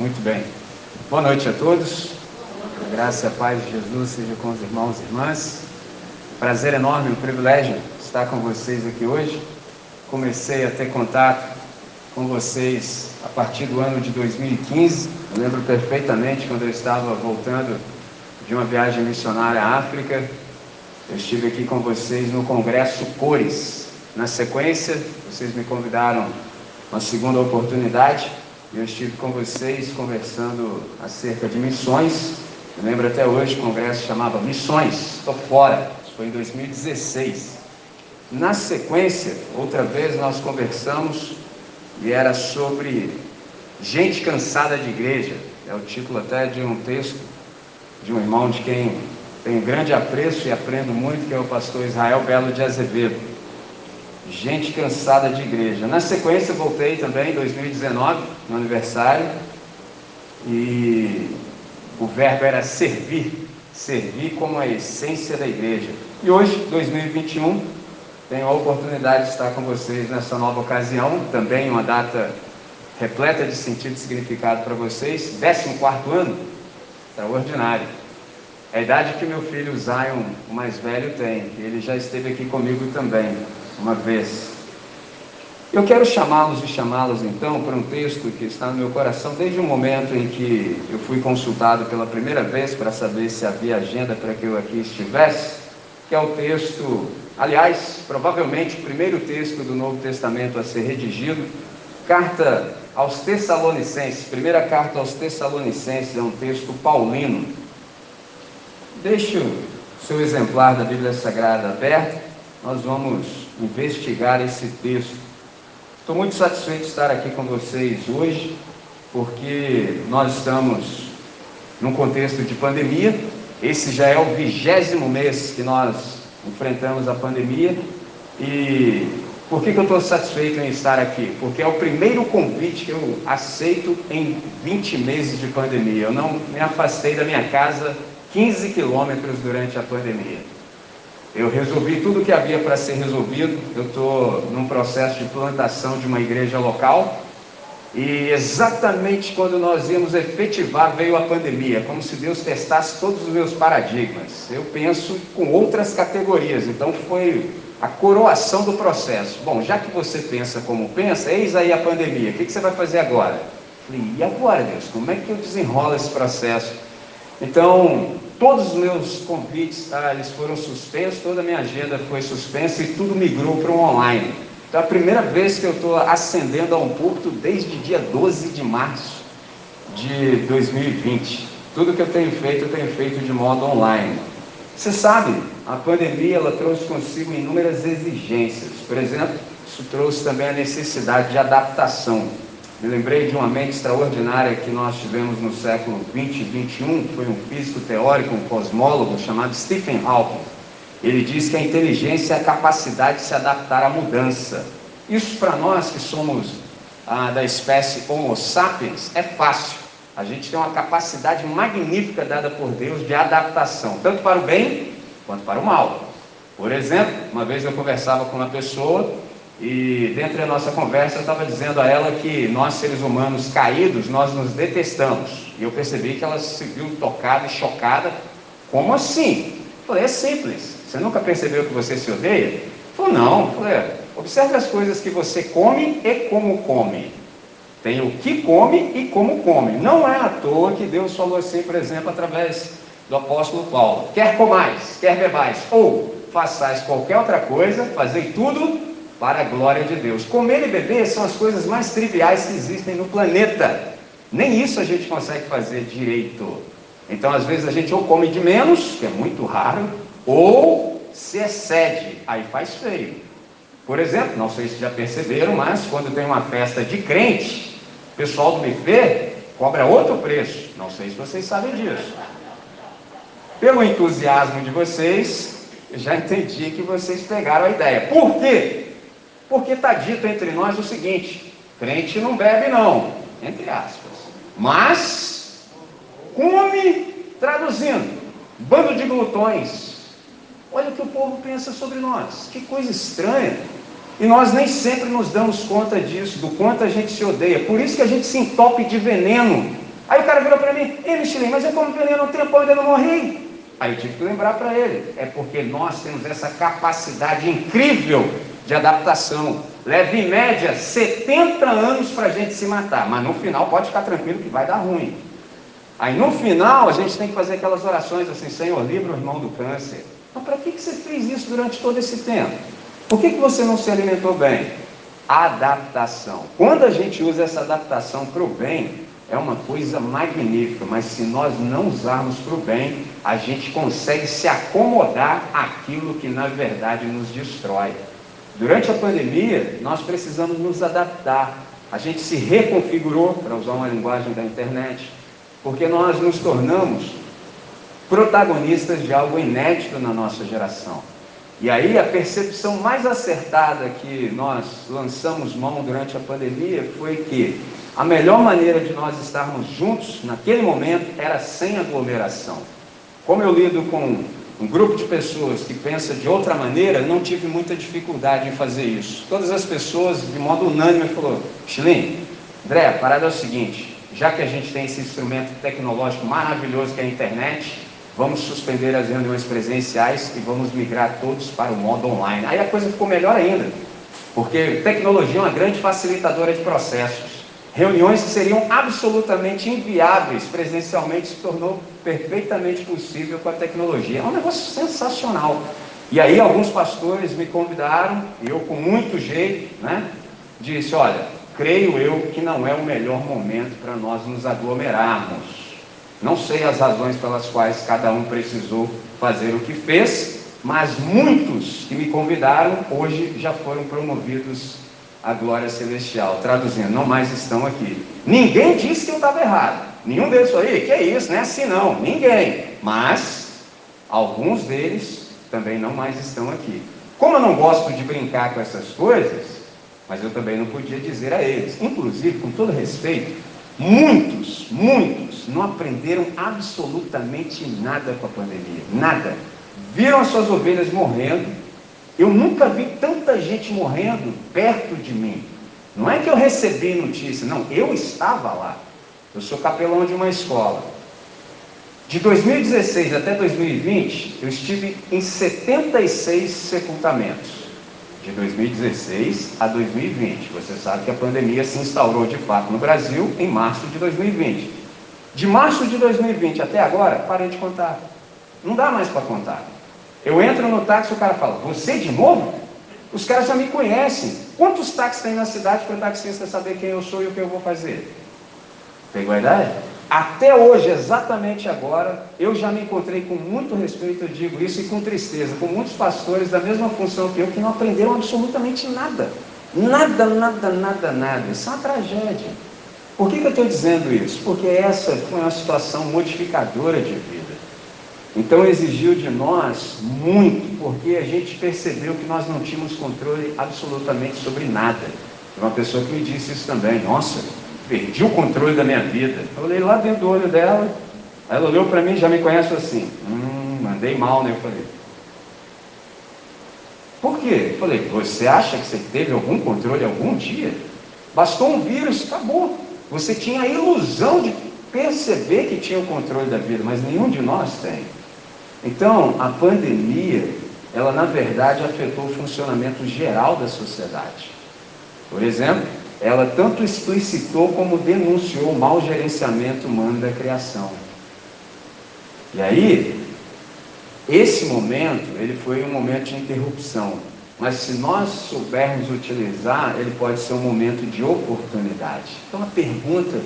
Muito bem. Boa noite a todos. Graça e a paz de Jesus seja com os irmãos e irmãs. Prazer enorme, um privilégio estar com vocês aqui hoje. Comecei a ter contato com vocês a partir do ano de 2015. Eu lembro perfeitamente quando eu estava voltando de uma viagem missionária à África. Eu estive aqui com vocês no Congresso Cores. Na sequência, vocês me convidaram uma segunda oportunidade eu estive com vocês conversando acerca de missões. Eu lembro até hoje, o congresso chamava Missões, estou fora. Isso foi em 2016. Na sequência, outra vez nós conversamos e era sobre gente cansada de igreja. É o título até de um texto de um irmão de quem tenho grande apreço e aprendo muito, que é o pastor Israel Belo de Azevedo. Gente cansada de igreja. Na sequência, voltei também em 2019, no aniversário, e o verbo era servir, servir como a essência da igreja. E hoje, 2021, tenho a oportunidade de estar com vocês nessa nova ocasião, também uma data repleta de sentido e significado para vocês, 14 ano, extraordinário. É a idade que meu filho Zion, o mais velho, tem, ele já esteve aqui comigo também uma vez. Eu quero chamá-los e chamá-las então para um texto que está no meu coração desde o momento em que eu fui consultado pela primeira vez para saber se havia agenda para que eu aqui estivesse, que é o texto, aliás, provavelmente o primeiro texto do Novo Testamento a ser redigido, carta aos Tessalonicenses, primeira carta aos Tessalonicenses, é um texto paulino. Deixe o seu exemplar da Bíblia Sagrada aberto, nós vamos investigar esse texto. Estou muito satisfeito de estar aqui com vocês hoje, porque nós estamos num contexto de pandemia. Esse já é o vigésimo mês que nós enfrentamos a pandemia. E por que, que eu estou satisfeito em estar aqui? Porque é o primeiro convite que eu aceito em 20 meses de pandemia. Eu não me afastei da minha casa 15 quilômetros durante a pandemia. Eu resolvi tudo o que havia para ser resolvido. Eu estou num processo de plantação de uma igreja local. E exatamente quando nós íamos efetivar, veio a pandemia, como se Deus testasse todos os meus paradigmas. Eu penso com outras categorias, então foi a coroação do processo. Bom, já que você pensa como pensa, eis aí a pandemia, o que, que você vai fazer agora? Falei, e agora, Deus? Como é que eu desenrolo esse processo? Então, todos os meus convites tá, eles foram suspensos, toda a minha agenda foi suspensa e tudo migrou para o online. Então, é a primeira vez que eu estou ascendendo a um púlpito desde dia 12 de março de 2020. Tudo que eu tenho feito, eu tenho feito de modo online. Você sabe, a pandemia ela trouxe consigo inúmeras exigências. Por exemplo, isso trouxe também a necessidade de adaptação. Me lembrei de uma mente extraordinária que nós tivemos no século 20 e 21, foi um físico teórico, um cosmólogo chamado Stephen Hawking. Ele diz que a inteligência é a capacidade de se adaptar à mudança. Isso para nós que somos ah, da espécie Homo sapiens é fácil. A gente tem uma capacidade magnífica dada por Deus de adaptação, tanto para o bem quanto para o mal. Por exemplo, uma vez eu conversava com uma pessoa e dentro da nossa conversa eu estava dizendo a ela que nós seres humanos caídos, nós nos detestamos. E eu percebi que ela se viu tocada e chocada. Como assim? Eu falei, é simples. Você nunca percebeu que você se odeia? Falou, não. Eu falei, é, observe as coisas que você come e como come. Tem o que come e como come. Não é à toa que Deus falou assim, por exemplo, através do apóstolo Paulo: quer comais, quer bebais, ou façais qualquer outra coisa, fazei tudo para a glória de Deus. Comer e beber são as coisas mais triviais que existem no planeta. Nem isso a gente consegue fazer direito. Então, às vezes, a gente ou come de menos, que é muito raro, ou se excede, aí faz feio. Por exemplo, não sei se já perceberam, mas quando tem uma festa de crente, o pessoal do buffet cobra outro preço. Não sei se vocês sabem disso. Pelo entusiasmo de vocês, já entendi que vocês pegaram a ideia. Por quê? Porque está dito entre nós o seguinte: crente não bebe, não, entre aspas, mas come, traduzindo, bando de glutões. Olha o que o povo pensa sobre nós, que coisa estranha. E nós nem sempre nos damos conta disso, do quanto a gente se odeia. Por isso que a gente se entope de veneno Aí o cara virou para mim, ei Michelin, mas eu como pneu no tempo ainda não morri. Aí eu tive que lembrar para ele, é porque nós temos essa capacidade incrível de adaptação. Leva em média 70 anos para a gente se matar, mas no final pode ficar tranquilo que vai dar ruim. Aí no final a gente tem que fazer aquelas orações assim, Senhor, livra o irmão do câncer. Mas para que, você fez isso durante todo esse tempo? Por que, que você não se alimentou bem? Adaptação. Quando a gente usa essa adaptação para o bem, é uma coisa magnífica, mas se nós não usarmos para o bem, a gente consegue se acomodar àquilo que na verdade nos destrói. Durante a pandemia, nós precisamos nos adaptar. A gente se reconfigurou, para usar uma linguagem da internet, porque nós nos tornamos protagonistas de algo inédito na nossa geração. E aí a percepção mais acertada que nós lançamos mão durante a pandemia foi que a melhor maneira de nós estarmos juntos naquele momento era sem aglomeração. Como eu lido com um grupo de pessoas que pensa de outra maneira, não tive muita dificuldade em fazer isso. Todas as pessoas, de modo unânime, falaram, Chilim, André, a parada é o seguinte, já que a gente tem esse instrumento tecnológico maravilhoso que é a internet, vamos suspender as reuniões presenciais e vamos migrar todos para o modo online. Aí a coisa ficou melhor ainda, porque tecnologia é uma grande facilitadora de processos. Reuniões que seriam absolutamente inviáveis presencialmente se tornou perfeitamente possível com a tecnologia. É um negócio sensacional. E aí alguns pastores me convidaram, eu com muito jeito, né, disse, olha, creio eu que não é o melhor momento para nós nos aglomerarmos. Não sei as razões pelas quais cada um precisou fazer o que fez, mas muitos que me convidaram hoje já foram promovidos à glória celestial. Traduzindo, não mais estão aqui. Ninguém disse que eu estava errado. Nenhum deles falou, que é isso, não é assim não. Ninguém. Mas alguns deles também não mais estão aqui. Como eu não gosto de brincar com essas coisas, mas eu também não podia dizer a eles. Inclusive, com todo respeito, muitos, muitos não aprenderam absolutamente nada com a pandemia, nada. Viram as suas ovelhas morrendo. Eu nunca vi tanta gente morrendo perto de mim. Não é que eu recebi notícia, não, eu estava lá. Eu sou capelão de uma escola. De 2016 até 2020, eu estive em 76 sepultamentos. De 2016 a 2020. Você sabe que a pandemia se instaurou de fato no Brasil em março de 2020. De março de 2020 até agora, parei de contar. Não dá mais para contar. Eu entro no táxi e o cara fala, você de novo? Os caras já me conhecem. Quantos táxis tem na cidade para o taxista saber quem eu sou e o que eu vou fazer? Pegou a ideia? Até hoje, exatamente agora, eu já me encontrei com muito respeito, eu digo isso, e com tristeza, com muitos pastores da mesma função que eu, que não aprenderam absolutamente nada. Nada, nada, nada, nada. Isso é uma tragédia. Por que, que eu estou dizendo isso? Porque essa foi uma situação modificadora de vida. Então exigiu de nós muito, porque a gente percebeu que nós não tínhamos controle absolutamente sobre nada. Uma pessoa que me disse isso também. Nossa, perdi o controle da minha vida. Eu olhei lá dentro do olho dela, ela olhou para mim, já me conhece assim. Hum, mandei mal, né? Eu falei. Por quê? Eu falei, você acha que você teve algum controle algum dia? Bastou um vírus, acabou. Você tinha a ilusão de perceber que tinha o controle da vida, mas nenhum de nós tem. Então, a pandemia, ela na verdade afetou o funcionamento geral da sociedade. Por exemplo, ela tanto explicitou como denunciou o mau gerenciamento humano da criação. E aí, esse momento, ele foi um momento de interrupção. Mas se nós soubermos utilizar, ele pode ser um momento de oportunidade. Então a pergunta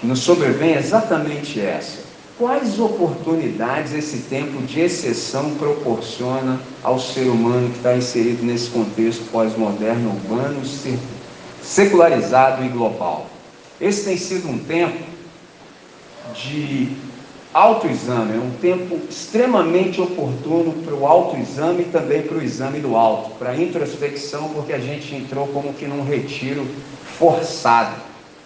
que nos sobrevém é exatamente essa. Quais oportunidades esse tempo de exceção proporciona ao ser humano que está inserido nesse contexto pós-moderno, urbano, secularizado e global? Esse tem sido um tempo de autoexame, é um tempo extremamente oportuno para o autoexame e também para o exame do alto, para a introspecção, porque a gente entrou como que num retiro forçado.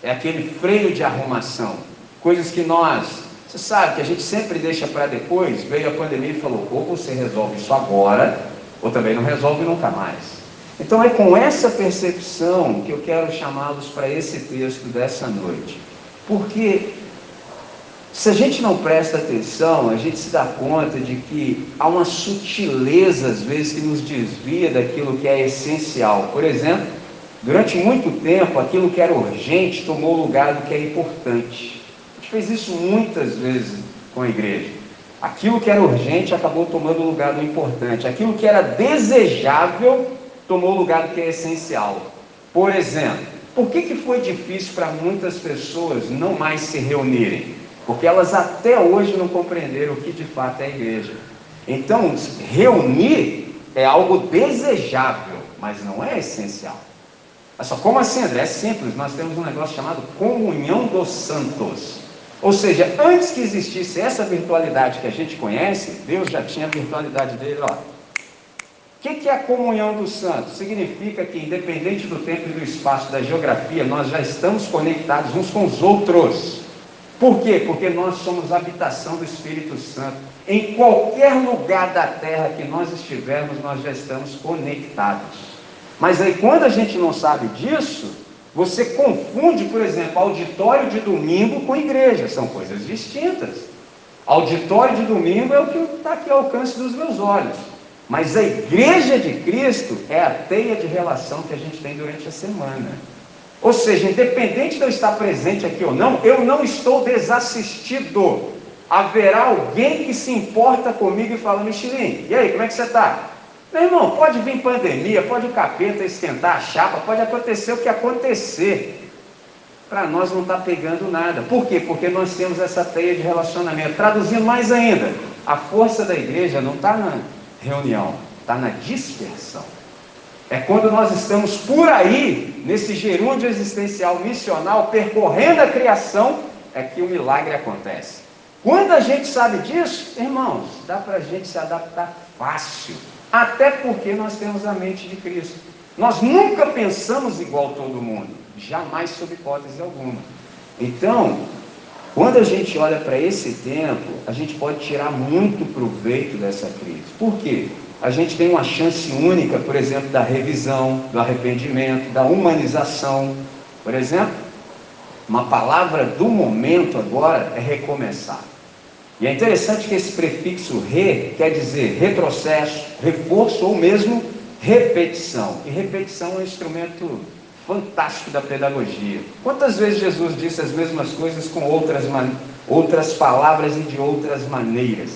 É aquele freio de arrumação. Coisas que nós, você sabe que a gente sempre deixa para depois, veio a pandemia e falou, ou você resolve isso agora, ou também não resolve nunca mais. Então é com essa percepção que eu quero chamá-los para esse texto dessa noite. Porque Se a gente não presta atenção, a gente se dá conta de que há uma sutileza, às vezes, que nos desvia daquilo que é essencial. Por exemplo, durante muito tempo, aquilo que era urgente tomou lugar do que é importante. A gente fez isso muitas vezes com a igreja. Aquilo que era urgente acabou tomando lugar do importante. Aquilo que era desejável tomou o lugar que é essencial. Por exemplo, por que, que foi difícil para muitas pessoas não mais se reunirem? Porque elas até hoje não compreenderam o que de fato é a igreja. Então, reunir é algo desejável, mas não é essencial. Olha só, como assim, André? É simples, nós temos um negócio chamado comunhão dos santos. Ou seja, antes que existisse essa virtualidade que a gente conhece, Deus já tinha a virtualidade dele, ó. O que, que é a comunhão dos santos? Significa que, independente do tempo e do espaço, da geografia, nós já estamos conectados uns com os outros. Por quê? Porque nós somos habitação do Espírito Santo. Em qualquer lugar da terra que nós estivermos, nós já estamos conectados. Mas aí, quando a gente não sabe disso, você confunde, por exemplo, auditório de domingo com igreja, são coisas distintas. Auditório de domingo é o que está aqui ao alcance dos meus olhos. Mas a igreja de Cristo é a teia de relação que a gente tem durante a semana. Ou seja, independente de eu estar presente aqui ou não, eu não estou desassistido. Haverá alguém que se importa comigo e fala, Michelin, e aí, como é que você está? Meu irmão, pode vir pandemia, pode o capeta esquentar a chapa, pode acontecer o que acontecer. Para nós não está pegando nada. Por quê? Porque nós temos essa teia de relacionamento. Traduzindo mais ainda, a força da igreja não está na reunião, está na dispersão. É quando nós estamos por aí, nesse gerúndio existencial missional, percorrendo a criação, é que o milagre acontece. Quando a gente sabe disso, irmãos, dá para a gente se adaptar fácil. Até porque nós temos a mente de Cristo. Nós nunca pensamos igual todo mundo, jamais sob hipótese alguma. Então, quando a gente olha para esse tempo, a gente pode tirar muito proveito dessa crise. Por quê? a gente tem uma chance única, por exemplo, da revisão, do arrependimento, da humanização. Por exemplo, uma palavra do momento agora é recomeçar. E é interessante que esse prefixo re quer dizer retrocesso, reforço ou mesmo repetição. E repetição é um instrumento fantástico da pedagogia. Quantas vezes Jesus disse as mesmas coisas com outras, outras palavras e de outras maneiras?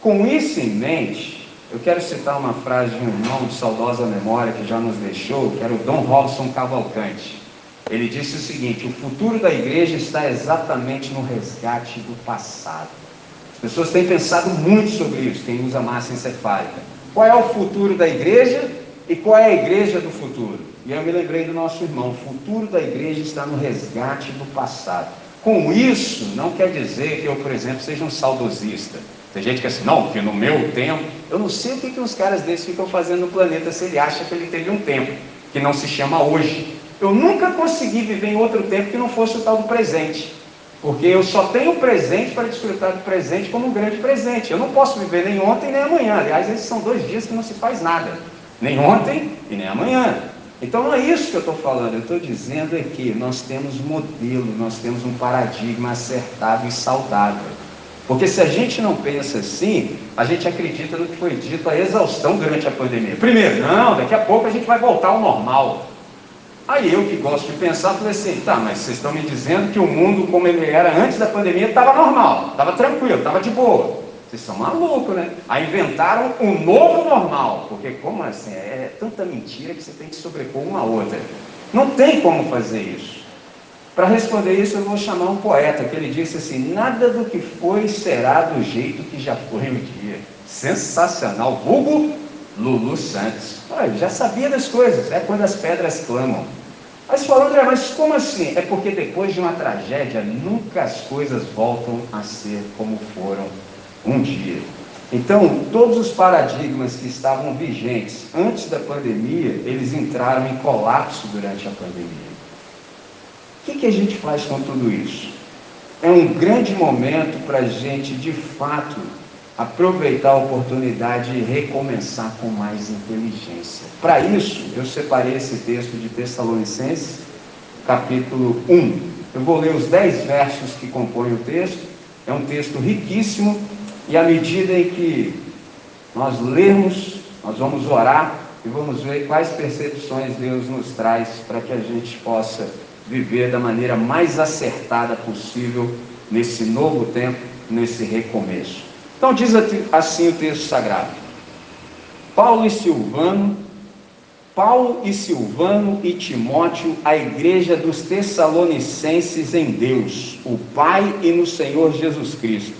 Com isso em mente, eu quero citar uma frase de um irmão de saudosa memória que já nos deixou, que era o Dom Robson Cavalcante. Ele disse o seguinte: o futuro da igreja está exatamente no resgate do passado. As pessoas têm pensado muito sobre isso, quem usa massa encefálica. Qual é o futuro da igreja e qual é a igreja do futuro? E eu me lembrei do nosso irmão: o futuro da igreja está no resgate do passado. Com isso, não quer dizer que eu, por exemplo, seja um saudosista. Tem gente que é assim, não, porque no meu tempo, eu não sei o que, que uns caras desses ficam fazendo no planeta se ele acha que ele teve um tempo, que não se chama hoje. Eu nunca consegui viver em outro tempo que não fosse o tal do presente. Porque eu só tenho o presente para desfrutar do presente como um grande presente. Eu não posso viver nem ontem nem amanhã. Aliás, esses são dois dias que não se faz nada. Nem ontem e nem amanhã. Então não é isso que eu estou falando. Eu estou dizendo é que nós temos modelo, nós temos um paradigma acertado e saudável. Porque se a gente não pensa assim, a gente acredita no que foi dito a exaustão durante a pandemia. Primeiro, não, daqui a pouco a gente vai voltar ao normal. Aí eu que gosto de pensar, falei assim, tá, mas vocês estão me dizendo que o mundo como ele era antes da pandemia estava normal, estava tranquilo, estava de boa. Vocês são malucos, né? Aí inventaram um novo normal. Porque como assim? É tanta mentira que você tem que sobrepor uma outra. Não tem como fazer isso. Para responder isso, eu vou chamar um poeta que ele disse assim: Nada do que foi será do jeito que já foi um dia. Sensacional. Vulgo Lulu Santos. Olha, já sabia das coisas. É quando as pedras clamam. Mas falou, André, mas como assim? É porque depois de uma tragédia, nunca as coisas voltam a ser como foram um dia. Então, todos os paradigmas que estavam vigentes antes da pandemia, eles entraram em colapso durante a pandemia. O que, que a gente faz com tudo isso? É um grande momento para a gente, de fato, aproveitar a oportunidade e recomeçar com mais inteligência. Para isso, eu separei esse texto de Tessalonicenses, capítulo 1. Eu vou ler os dez versos que compõem o texto É um texto riquíssimo e à medida em que nós lermos, nós vamos orar e vamos ver quais percepções Deus nos traz para que a gente possa viver da maneira mais acertada possível nesse novo tempo, nesse recomeço. Então diz assim o texto sagrado. Paulo e Silvano, Paulo e Silvano e Timóteo, a igreja dos Tessalonicenses em Deus, o Pai e no Senhor Jesus Cristo.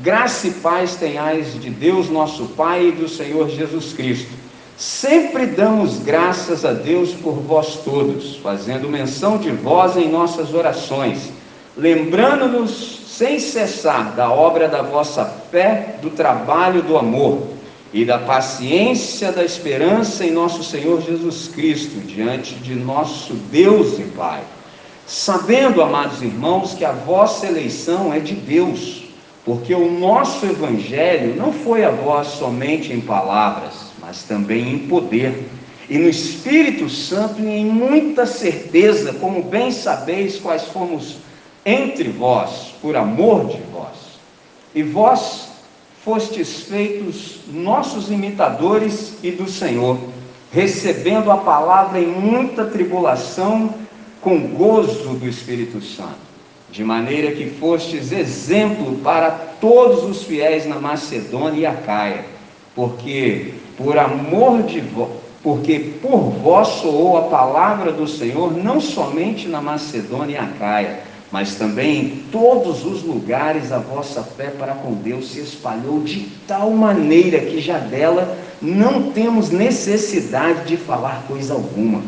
Graça e paz tenhais de Deus nosso Pai e do Senhor Jesus Cristo. Sempre damos graças a Deus por vós todos, fazendo menção de vós em nossas orações, lembrando-nos sem cessar da obra da vossa fé, do trabalho do amor e da paciência da esperança em nosso Senhor Jesus Cristo, diante de nosso Deus e Pai. Sabendo, amados irmãos, que a vossa eleição é de Deus, porque o nosso evangelho não foi a vós somente em palavras, mas também em poder, e no Espírito Santo e em muita certeza, como bem sabeis quais fomos entre vós, por amor de vós. E vós fostes feitos nossos imitadores e do Senhor, recebendo a palavra em muita tribulação, com gozo do Espírito Santo, de maneira que fostes exemplo para todos os fiéis na Macedônia e Acaia, porque por amor de vós, porque por vós soou a palavra do Senhor, não somente na Macedônia e Acaia, mas também em todos os lugares a vossa fé para com Deus se espalhou de tal maneira que já dela não temos necessidade de falar coisa alguma,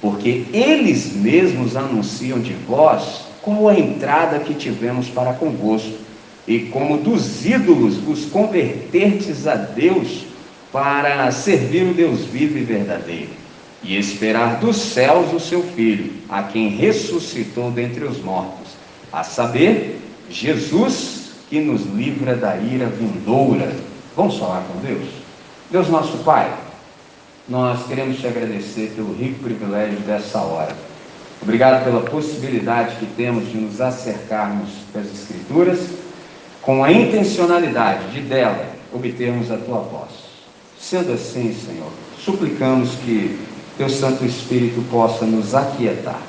porque eles mesmos anunciam de vós qual a entrada que tivemos para convosco, e como dos ídolos vos convertertes a Deus para servir o Deus vivo e verdadeiro e esperar dos céus o seu Filho, a quem ressuscitou dentre os mortos, a saber, Jesus que nos livra da ira vindoura. Vamos falar com Deus? Deus nosso Pai, nós queremos te agradecer pelo rico privilégio dessa hora. Obrigado pela possibilidade que temos de nos acercarmos das Escrituras com a intencionalidade de dela obtermos a tua voz. Sendo assim, Senhor, suplicamos que Teu Santo Espírito possa nos aquietar.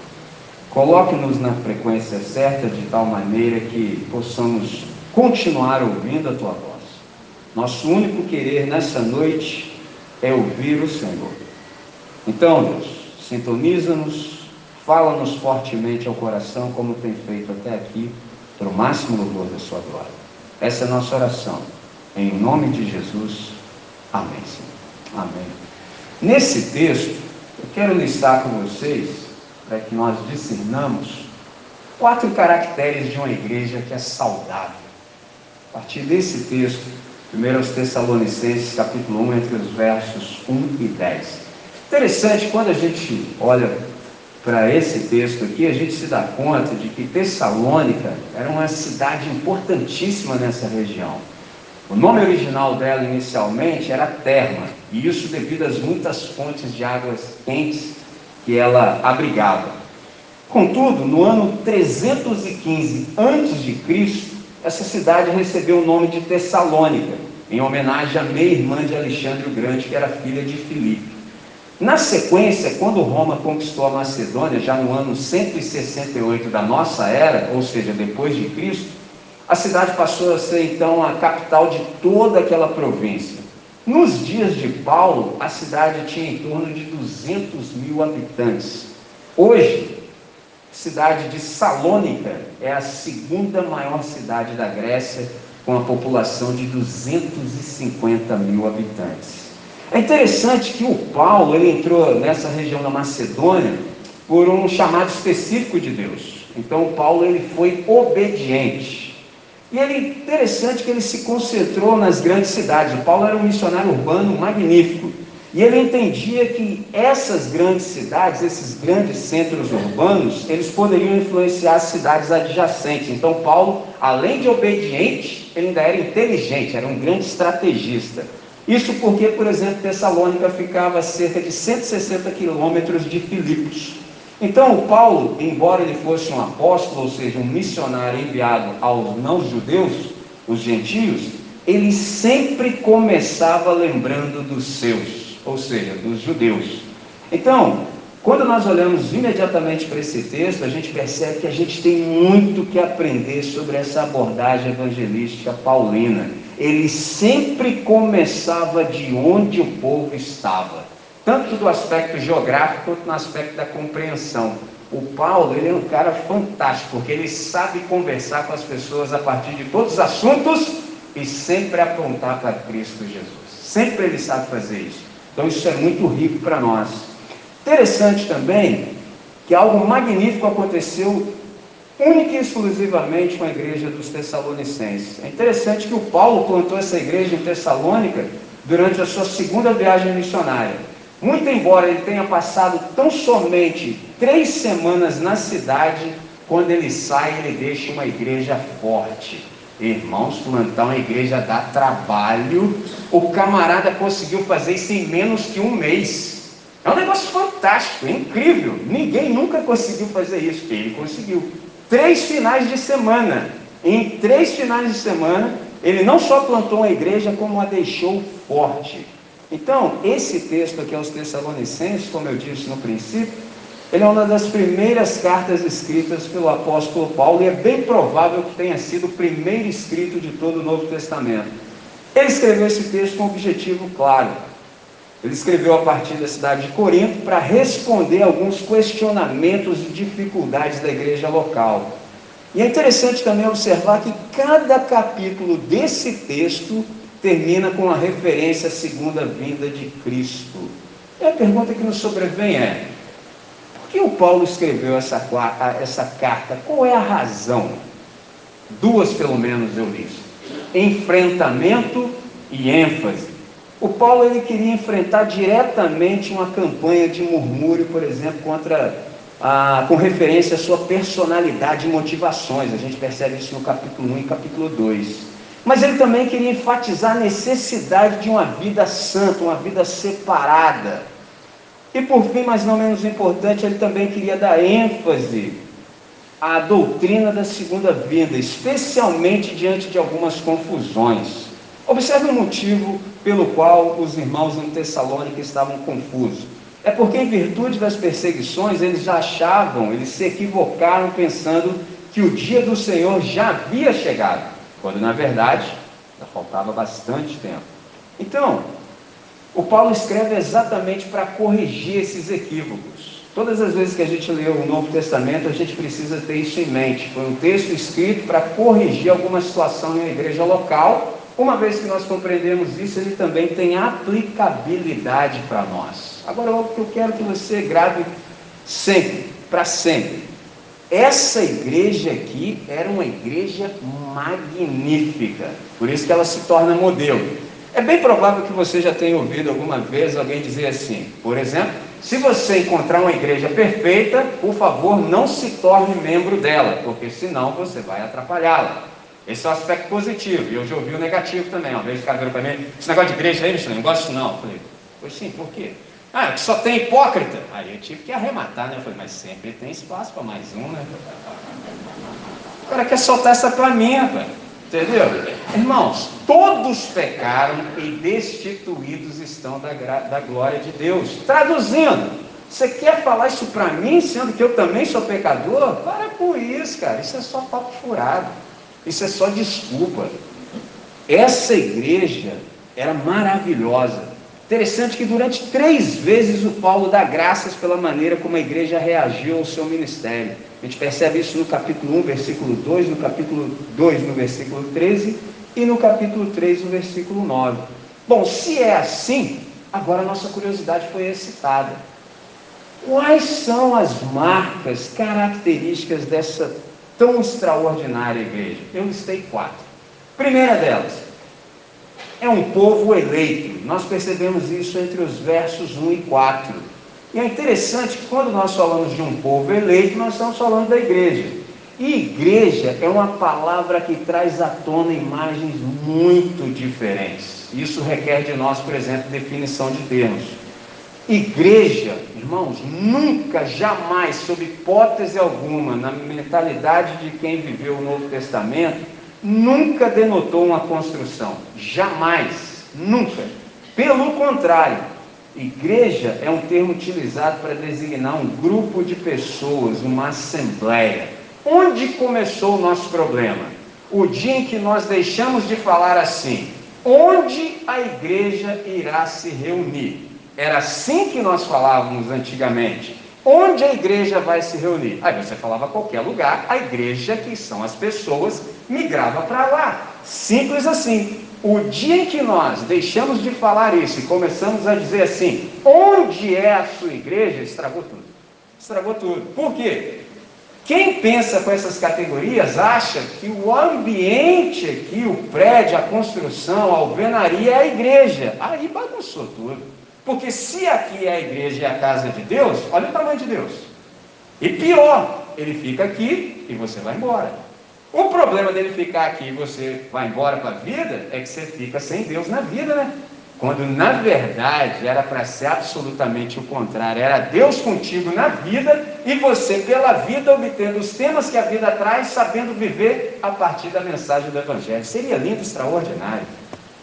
Coloque-nos na frequência certa de tal maneira que possamos continuar ouvindo a Tua voz. Nosso único querer nessa noite é ouvir o Senhor. Então, Deus, sintoniza-nos, fala-nos fortemente ao coração, como tem feito até aqui, para o máximo louvor da Sua glória. Essa é a nossa oração. Em nome de Jesus. Amém, Senhor. Amém. Nesse texto, eu quero listar com vocês, para que nós discernamos, quatro caracteres de uma igreja que é saudável. A partir desse texto, 1 Tessalonicenses, capítulo 1, entre os versos 1 e 10. Interessante, quando a gente olha para esse texto aqui, a gente se dá conta de que Tessalônica era uma cidade importantíssima nessa região. O nome original dela inicialmente era Terma, e isso devido às muitas fontes de águas quentes que ela abrigava. Contudo, no ano 315 a.C., essa cidade recebeu o nome de Tessalônica, em homenagem à meia-irmã de Alexandre o Grande, que era filha de Filipe. Na sequência, quando Roma conquistou a Macedônia, já no ano 168 da nossa era, ou seja, depois de Cristo, a cidade passou a ser então a capital de toda aquela província. Nos dias de Paulo, a cidade tinha em torno de 200 mil habitantes. Hoje, a cidade de Salônica é a segunda maior cidade da Grécia, com a população de 250 mil habitantes. É interessante que o Paulo ele entrou nessa região da Macedônia por um chamado específico de Deus. Então, Paulo ele foi obediente. E é interessante que ele se concentrou nas grandes cidades. O Paulo era um missionário urbano magnífico. E ele entendia que essas grandes cidades, esses grandes centros urbanos, eles poderiam influenciar as cidades adjacentes. Então, Paulo, além de obediente, ele ainda era inteligente, era um grande estrategista. Isso porque, por exemplo, Tessalônica ficava a cerca de 160 quilômetros de Filipos. Então, o Paulo, embora ele fosse um apóstolo, ou seja, um missionário enviado aos não-judeus, os gentios, ele sempre começava lembrando dos seus, ou seja, dos judeus. Então, quando nós olhamos imediatamente para esse texto, a gente percebe que a gente tem muito que aprender sobre essa abordagem evangelística paulina. Ele sempre começava de onde o povo estava tanto do aspecto geográfico quanto no aspecto da compreensão. O Paulo, ele é um cara fantástico, porque ele sabe conversar com as pessoas a partir de todos os assuntos e sempre apontar para Cristo Jesus. Sempre ele sabe fazer isso. Então isso é muito rico para nós. Interessante também que algo magnífico aconteceu única e exclusivamente com a igreja dos Tessalonicenses. É interessante que o Paulo plantou essa igreja em Tessalônica durante a sua segunda viagem missionária. Muito embora ele tenha passado tão somente três semanas na cidade, quando ele sai, ele deixa uma igreja forte. Irmãos, plantar uma igreja dá trabalho. O camarada conseguiu fazer isso em menos que um mês. É um negócio fantástico, é incrível. Ninguém nunca conseguiu fazer isso. Ele conseguiu. Três finais de semana. Em três finais de semana, ele não só plantou uma igreja, como a deixou forte. Então, esse texto aqui aos Tessalonicenses, como eu disse no princípio, ele é uma das primeiras cartas escritas pelo apóstolo Paulo e é bem provável que tenha sido o primeiro escrito de todo o Novo Testamento. Ele escreveu esse texto com um objetivo claro. Ele escreveu a partir da cidade de Corinto para responder alguns questionamentos e dificuldades da igreja local. E é interessante também observar que cada capítulo desse texto termina com a referência à segunda vinda de Cristo. E a pergunta que nos sobrevém é: por que o Paulo escreveu essa, essa carta? Qual é a razão? Duas, pelo menos, eu li. Enfrentamento e ênfase. O Paulo ele queria enfrentar diretamente uma campanha de murmúrio, por exemplo, contra a, com referência à sua personalidade e motivações. A gente percebe isso no capítulo 1 e capítulo 2. Mas ele também queria enfatizar a necessidade de uma vida santa, uma vida separada. E por fim, mas não menos importante, ele também queria dar ênfase à doutrina da segunda vinda, especialmente diante de algumas confusões. Observe o motivo pelo qual os irmãos em Tessalônica estavam confusos. É porque, em virtude das perseguições, eles achavam, eles se equivocaram pensando que o dia do Senhor já havia chegado quando na verdade já faltava bastante tempo. Então, o Paulo escreve exatamente para corrigir esses equívocos. Todas as vezes que a gente lê o Novo Testamento, a gente precisa ter isso em mente. Foi um texto escrito para corrigir alguma situação em uma igreja local. Uma vez que nós compreendemos isso, ele também tem aplicabilidade para nós. Agora, o que eu quero que você grave sempre, para sempre. Essa igreja aqui era uma igreja magnífica, por isso que ela se torna modelo. É bem provável que você já tenha ouvido alguma vez alguém dizer assim, por exemplo, se você encontrar uma igreja perfeita, por favor, não se torne membro dela, porque senão você vai atrapalhá-la. Esse é o aspecto positivo, e eu já ouvi o negativo também. Uma vez o cara virou para mim, esse negócio de igreja aí, Michelin, não gosto não. Eu falei, pois sim, por quê? Ah, que só tem hipócrita. Aí eu tive que arrematar, né? Eu falei, mas sempre tem espaço para mais um, né? O cara quer soltar essa velho. Entendeu? Irmãos, todos pecaram e destituídos estão da, da glória de Deus. Traduzindo, você quer falar isso para mim, sendo que eu também sou pecador? Para com isso, cara. Isso é só papo furado. Isso é só desculpa. Essa igreja era maravilhosa. Interessante que durante três vezes o Paulo dá graças pela maneira como a igreja reagiu ao seu ministério. A gente percebe isso no capítulo 1, versículo 2, no capítulo 2, no versículo 13 e no capítulo 3, no versículo 9. Bom, se é assim, agora a nossa curiosidade foi excitada. Quais são as marcas, características dessa tão extraordinária igreja? Eu listei quatro. Primeira delas, é um povo eleito. Nós percebemos isso entre os versos 1 e 4. E é interessante que quando nós falamos de um povo eleito, nós estamos falando da igreja. E igreja é uma palavra que traz à tona imagens muito diferentes. Isso requer de nós, por exemplo, definição de termos. Igreja, Irmãos, nunca, jamais, sob hipótese alguma, na mentalidade de quem viveu o Novo Testamento, nunca denotou uma construção. Jamais, nunca. Pelo contrário, igreja é um termo utilizado para designar um grupo de pessoas, uma assembleia. Onde começou o nosso problema? O dia em que nós deixamos de falar assim: onde a igreja irá se reunir? Era assim que nós falávamos antigamente. Onde a igreja vai se reunir? Aí você falava qualquer lugar, a igreja, que são as pessoas, migrava para lá. Simples assim. O dia em que nós deixamos de falar isso e começamos a dizer assim, onde é a sua igreja, estragou tudo. Estragou tudo. Por quê? Quem pensa com essas categorias acha que o ambiente aqui, o prédio, a construção, a alvenaria é a igreja. Aí bagunçou tudo. Porque se aqui é a igreja e a casa de Deus, olha o tamanho de Deus. E pior, ele fica aqui e você vai embora. O problema dele ficar aqui e você vai embora para a vida é que você fica sem Deus na vida, né? Quando na verdade era para ser absolutamente o contrário, era Deus contigo na vida e você pela vida obtendo os temas que a vida traz, sabendo viver a partir da mensagem do Evangelho. Seria lindo, extraordinário.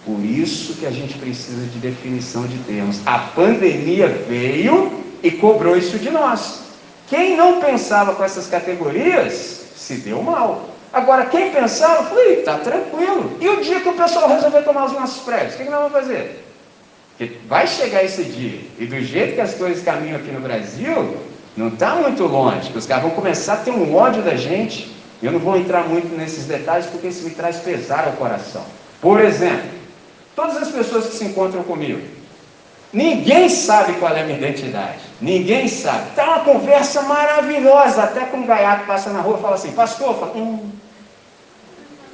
Por isso que a gente precisa de definição de termos. A pandemia veio e cobrou isso de nós. Quem não pensava com essas categorias se deu mal. Agora, quem pensava, falou, está tranquilo. E o dia que o pessoal resolver tomar os nossos prédios, o que, que nós vamos fazer? Porque vai chegar esse dia, e do jeito que as coisas caminham aqui no Brasil, não está muito longe, os caras vão começar a ter um ódio da gente. Eu não vou entrar muito nesses detalhes, porque isso me traz pesar ao coração. Por exemplo, Todas as pessoas que se encontram comigo. Ninguém sabe qual é a minha identidade. Ninguém sabe. Está uma conversa maravilhosa. Até com um gaiato passa na rua e fala assim, pastor, fala, hum,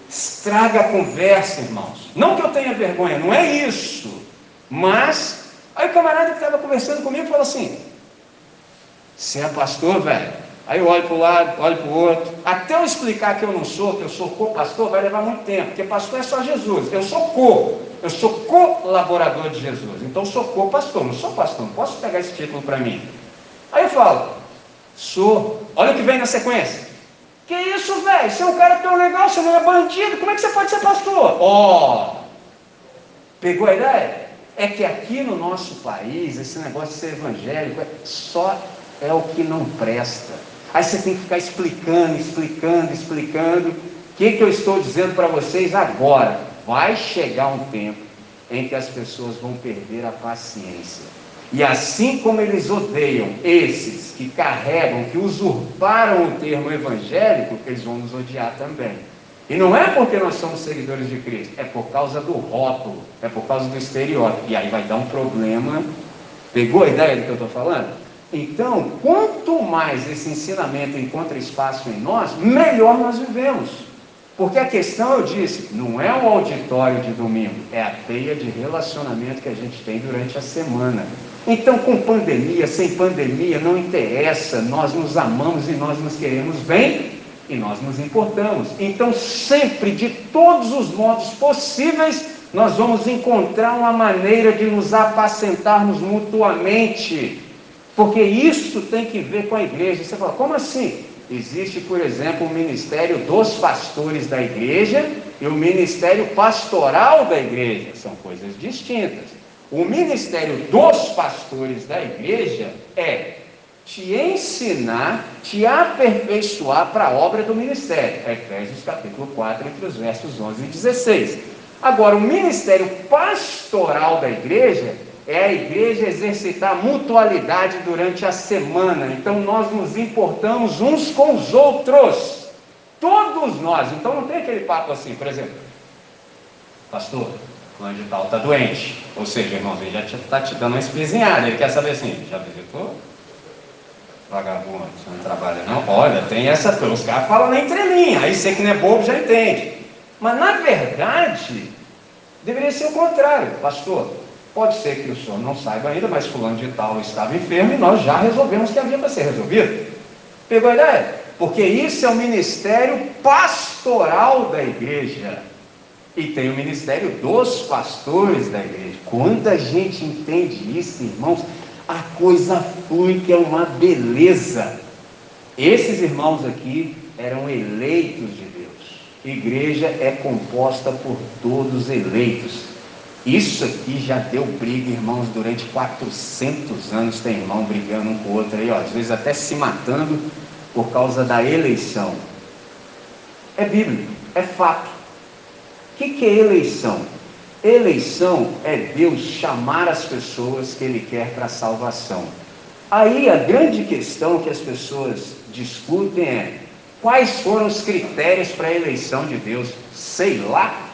estraga a conversa, irmãos. Não que eu tenha vergonha, não é isso. Mas, aí o camarada que estava conversando comigo falou assim: Você é pastor, velho? Aí eu olho para o lado, olho para o outro. Até eu explicar que eu não sou, que eu sou co-pastor, vai levar muito tempo, porque pastor é só Jesus. Eu sou co, eu sou colaborador de Jesus. Então sou co-pastor, não sou pastor, não posso pegar esse título para mim. Aí eu falo, sou. Olha o que vem na sequência. Que isso, velho? Você é um cara tão legal, você não é bandido, como é que você pode ser pastor? Ó, oh, pegou a ideia? É que aqui no nosso país, esse negócio de ser evangélico, é só é o que não presta. Aí você tem que ficar explicando, explicando, explicando. O que, que eu estou dizendo para vocês agora? Vai chegar um tempo em que as pessoas vão perder a paciência. E assim como eles odeiam esses que carregam, que usurparam o termo evangélico, eles vão nos odiar também. E não é porque nós somos seguidores de Cristo, é por causa do rótulo, é por causa do estereótipo. E aí vai dar um problema. Pegou a ideia do que eu estou falando? Então, quanto mais esse ensinamento encontra espaço em nós, melhor nós vivemos. Porque a questão, eu disse, não é o auditório de domingo, é a teia de relacionamento que a gente tem durante a semana. Então, com pandemia, sem pandemia, não interessa, nós nos amamos e nós nos queremos bem e nós nos importamos. Então, sempre, de todos os modos possíveis, nós vamos encontrar uma maneira de nos apacentarmos mutuamente porque isso tem que ver com a igreja. Você fala, como assim? Existe, por exemplo, o ministério dos pastores da igreja e o ministério pastoral da igreja. São coisas distintas. O ministério dos pastores da igreja é te ensinar, te aperfeiçoar para a obra do ministério. Efésios capítulo 4, entre os versos 11 e 16. Agora, o ministério pastoral da igreja é a igreja exercitar mutualidade durante a semana. Então nós nos importamos uns com os outros. Todos nós. Então não tem aquele papo assim, por exemplo, pastor, fulano de tal está doente. Ou seja, irmão, ele já está te dando uma espezinhada. Ele quer saber assim, já visitou? Vagabundo, você não trabalha não? Olha, tem essa Os caras falam na entrelinha, aí você que não é bobo já entende. Mas na verdade, deveria ser o contrário, pastor. Pode ser que o senhor não saiba ainda, mas fulano de tal estava enfermo e nós já resolvemos que havia para ser resolvido. Pegou a ideia? Porque isso é o ministério pastoral da igreja. E tem o ministério dos pastores da igreja. Quando a gente entende isso, irmãos, a coisa flui que é uma beleza. Esses irmãos aqui eram eleitos de Deus. Igreja é composta por todos eleitos. Isso aqui já deu briga, irmãos, durante 400 anos. Tem irmão brigando um com o outro aí, ó, às vezes até se matando por causa da eleição. É bíblico, é fato. O que, que é eleição? Eleição é Deus chamar as pessoas que Ele quer para a salvação. Aí a grande questão que as pessoas discutem é: quais foram os critérios para a eleição de Deus? Sei lá.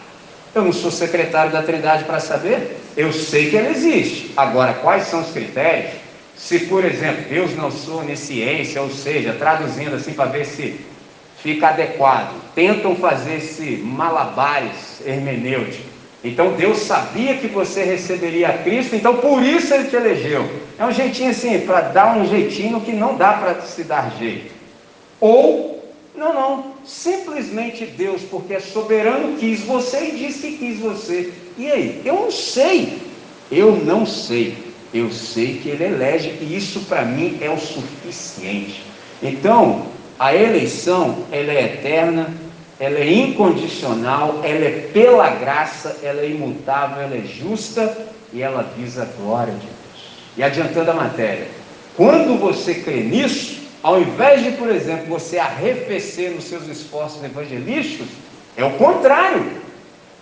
Eu não sou secretário da Trindade para saber. Eu sei que ela existe. Agora, quais são os critérios? Se, por exemplo, Deus não sou onisciência, ou seja, traduzindo assim para ver se fica adequado, tentam fazer esse malabares hermenêutico. Então Deus sabia que você receberia Cristo, então por isso Ele te elegeu. É um jeitinho assim, para dar um jeitinho que não dá para se dar jeito. Ou, não, não, simplesmente Deus, porque é soberano, quis você e disse que quis você. E aí? Eu não sei. Eu não sei. Eu sei que Ele elege e isso para mim é o suficiente. Então, a eleição, ela é eterna, ela é incondicional, ela é pela graça, ela é imutável, ela é justa e ela visa a glória de Deus. E adiantando a matéria, quando você crê nisso, ao invés de, por exemplo, você arrefecer nos seus esforços evangelísticos, é o contrário.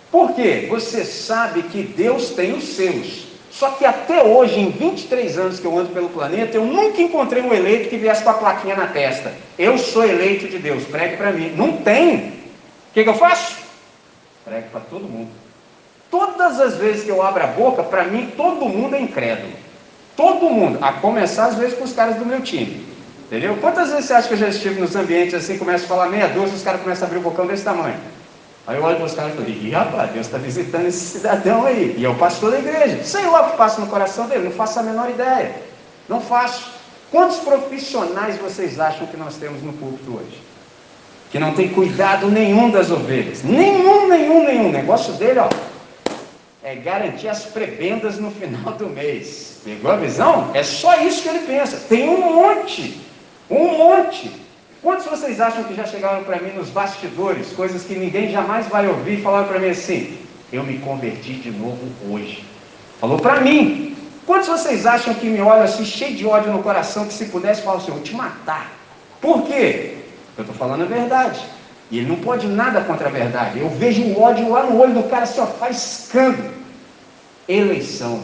Por quê? Você sabe que Deus tem os seus. Só que até hoje, em 23 anos que eu ando pelo planeta, eu nunca encontrei um eleito que viesse com a plaquinha na testa. Eu sou eleito de Deus, pregue para mim. Não tem. O que, que eu faço? Pregue para todo mundo. Todas as vezes que eu abro a boca, para mim, todo mundo é incrédulo. Todo mundo. A começar, às vezes, com os caras do meu time. Entendeu? Quantas vezes você acha que eu já estive nos ambientes assim, começa a falar meia dúzia, os caras começam a abrir o bocão desse tamanho? Aí eu olho para os caras e falo, ih, rapaz, Deus está visitando esse cidadão aí. E é o pastor da igreja. Sei lá o que passa no coração dele, não faço a menor ideia. Não faço. Quantos profissionais vocês acham que nós temos no púlpito hoje? Que não tem cuidado nenhum das ovelhas. Nenhum, nenhum, nenhum. O negócio dele, ó, é garantir as prebendas no final do mês. Pegou a visão? É só isso que ele pensa. Tem um monte. Um monte. Quantos vocês acham que já chegaram para mim nos bastidores, coisas que ninguém jamais vai ouvir, falaram para mim assim: eu me converti de novo hoje? Falou para mim. Quantos vocês acham que me olham assim, cheio de ódio no coração, que se pudesse falar assim, eu vou te matar? Por quê? Eu estou falando a verdade. E ele não pode nada contra a verdade. Eu vejo o ódio lá no olho do cara assim, ó, faiscando. Eleição.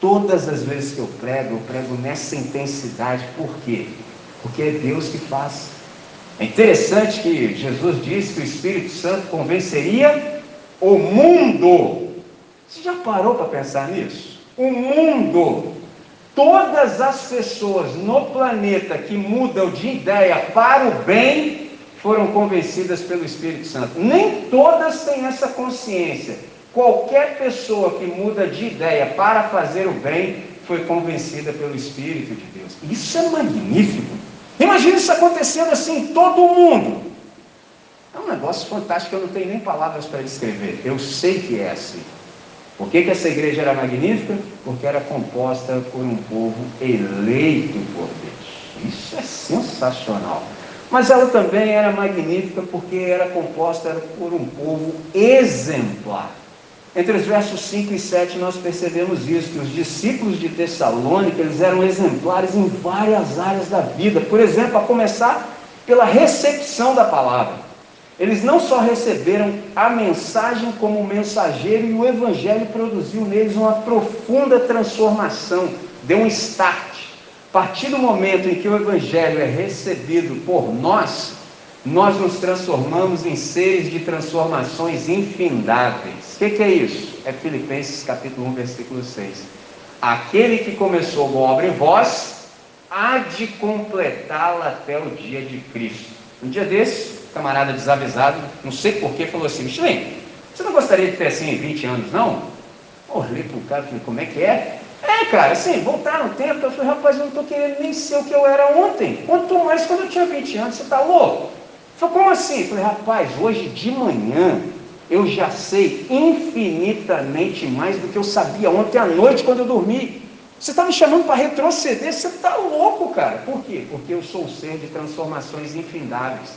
Todas as vezes que eu prego, eu prego nessa intensidade. Por quê? Porque é Deus que faz. É interessante que Jesus disse que o Espírito Santo convenceria o mundo. Você já parou para pensar nisso? O mundo. Todas as pessoas no planeta que mudam de ideia para o bem foram convencidas pelo Espírito Santo. Nem todas têm essa consciência. Qualquer pessoa que muda de ideia para fazer o bem foi convencida pelo Espírito de Deus. Isso é magnífico. Imagina isso acontecendo assim em todo o mundo. É um negócio fantástico, eu não tenho nem palavras para descrever. Eu sei que é assim. Por que, que essa igreja era magnífica? Porque era composta por um povo eleito por Deus. Isso é sensacional. Mas ela também era magnífica porque era composta por um povo exemplar. Entre os versos 5 e 7 nós percebemos isso, que os discípulos de Tessalônica, eles eram exemplares em várias áreas da vida. Por exemplo, a começar pela recepção da palavra. Eles não só receberam a mensagem como mensageiro e o evangelho produziu neles uma profunda transformação, deu um start. A partir do momento em que o evangelho é recebido por nós, nós nos transformamos em seres de transformações infindáveis. O que, que, é isso? É Filipenses capítulo 1, versículo 6. Aquele que começou a obra em vós, há de completá-la até o dia de Cristo. Um dia desse, camarada desavisado, não sei porquê, falou assim, Michelin, você não gostaria de ter assim 20 anos, não? Olhei para o cara e falei, como é que é? É, cara, assim, voltar no tempo, eu falei, rapaz, eu não estou querendo nem ser o que eu era ontem. Quanto mais quando eu tinha 20 anos, você está louco? Falei, como assim? Falei, rapaz, hoje de manhã eu já sei infinitamente mais do que eu sabia ontem à noite quando eu dormi. Você está me chamando para retroceder? Você está louco, cara. Por quê? Porque eu sou o ser de transformações infindáveis.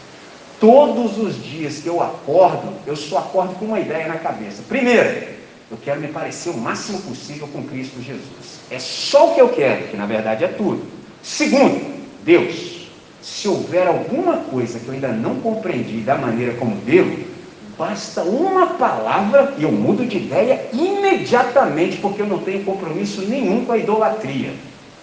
Todos os dias que eu acordo, eu só acordo com uma ideia na cabeça. Primeiro, eu quero me parecer o máximo possível com Cristo Jesus. É só o que eu quero, que na verdade é tudo. Segundo, Deus, se houver alguma coisa que eu ainda não compreendi da maneira como devo, basta uma palavra e eu mudo de ideia imediatamente, porque eu não tenho compromisso nenhum com a idolatria.